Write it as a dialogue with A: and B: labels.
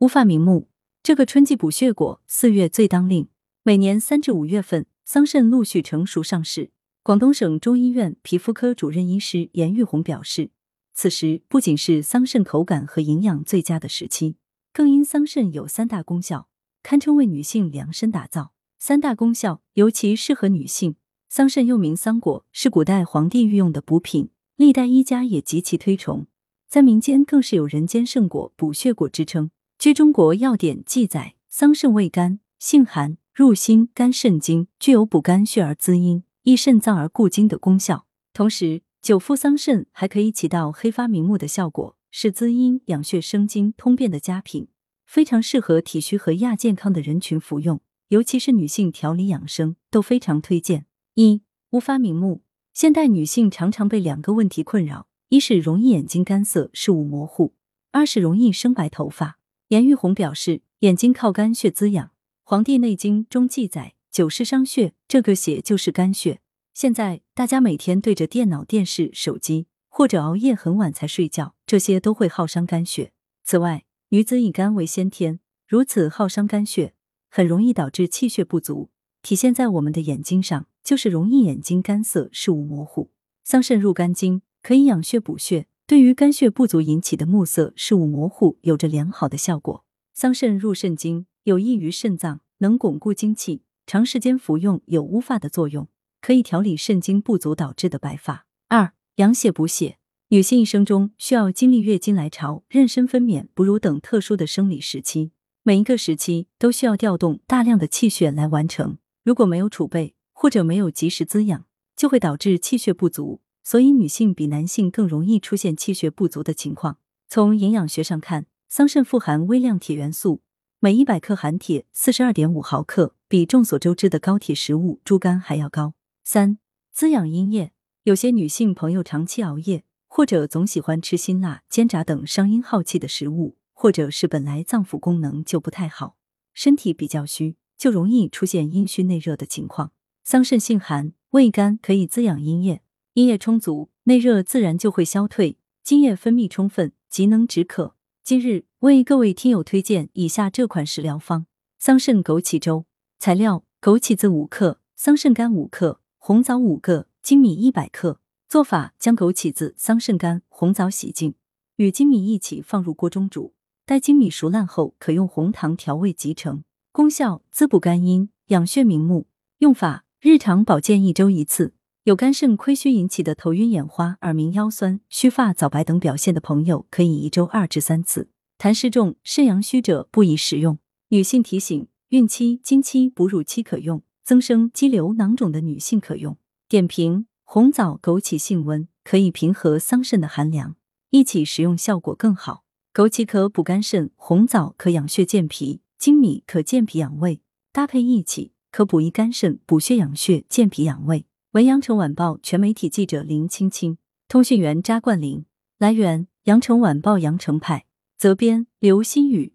A: 乌发明目，这个春季补血果，四月最当令。每年三至五月份，桑葚陆续成熟上市。广东省中医院皮肤科主任医师严玉红表示，此时不仅是桑葚口感和营养最佳的时期，更因桑葚有三大功效，堪称为女性量身打造。三大功效尤其适合女性。桑葚又名桑果，是古代皇帝御用的补品，历代医家也极其推崇，在民间更是有人间圣果、补血果之称。据中国药典记载，桑葚味甘，性寒，入心、肝肾经，具有补肝血而滋阴。益肾脏而固精的功效，同时久服桑葚还可以起到黑发明目的效果，是滋阴养血生津通便的佳品，非常适合体虚和亚健康的人群服用，尤其是女性调理养生都非常推荐。一乌发明目，现代女性常常被两个问题困扰：一是容易眼睛干涩、视物模糊；二是容易生白头发。严玉红表示，眼睛靠肝血滋养，《黄帝内经》中记载。久视伤血，这个血就是肝血。现在大家每天对着电脑、电视、手机，或者熬夜很晚才睡觉，这些都会耗伤肝血。此外，女子以肝为先天，如此耗伤肝血，很容易导致气血不足。体现在我们的眼睛上，就是容易眼睛干涩、视物模糊。桑葚入肝经，可以养血补血，对于肝血不足引起的目色、视物模糊，有着良好的效果。桑葚入肾经，有益于肾脏，能巩固精气。长时间服用有乌发的作用，可以调理肾精不足导致的白发。二、养血补血。女性一生中需要经历月经来潮、妊娠分娩、哺乳等特殊的生理时期，每一个时期都需要调动大量的气血来完成。如果没有储备或者没有及时滋养，就会导致气血不足。所以，女性比男性更容易出现气血不足的情况。从营养学上看，桑葚富含微量铁元素。每一百克含铁四十二点五毫克，比众所周知的高铁食物猪肝还要高。三、滋养阴液。有些女性朋友长期熬夜，或者总喜欢吃辛辣、煎炸等伤阴耗气的食物，或者是本来脏腑功能就不太好，身体比较虚，就容易出现阴虚内热的情况。桑葚性寒，味甘，可以滋养阴液，阴液充足，内热自然就会消退，津液分泌充分，即能止渴。今日为各位听友推荐以下这款食疗方：桑葚枸杞粥。材料：枸杞子五克，桑葚干五克，红枣五个，粳米一百克。做法：将枸杞子、桑葚干、红枣洗净，与粳米一起放入锅中煮，待粳米熟烂后，可用红糖调味即成。功效：滋补肝阴，养血明目。用法：日常保健一周一次。有肝肾亏虚引起的头晕眼花、耳鸣腰酸、须发早白等表现的朋友，可以一周二至三次。痰湿重、肾阳虚者不宜食用。女性提醒：孕期、经期、哺乳期可用；增生、肌瘤、囊肿的女性可用。点评：红枣、枸杞性温，可以平和桑葚的寒凉，一起食用效果更好。枸杞可补肝肾，红枣可养血健脾，粳米可健脾养胃，搭配一起可补益肝肾、补血养血、健脾养胃。文阳城晚报全媒体记者林青青，通讯员扎冠林。来源：阳城晚报阳城派，责编：刘新宇。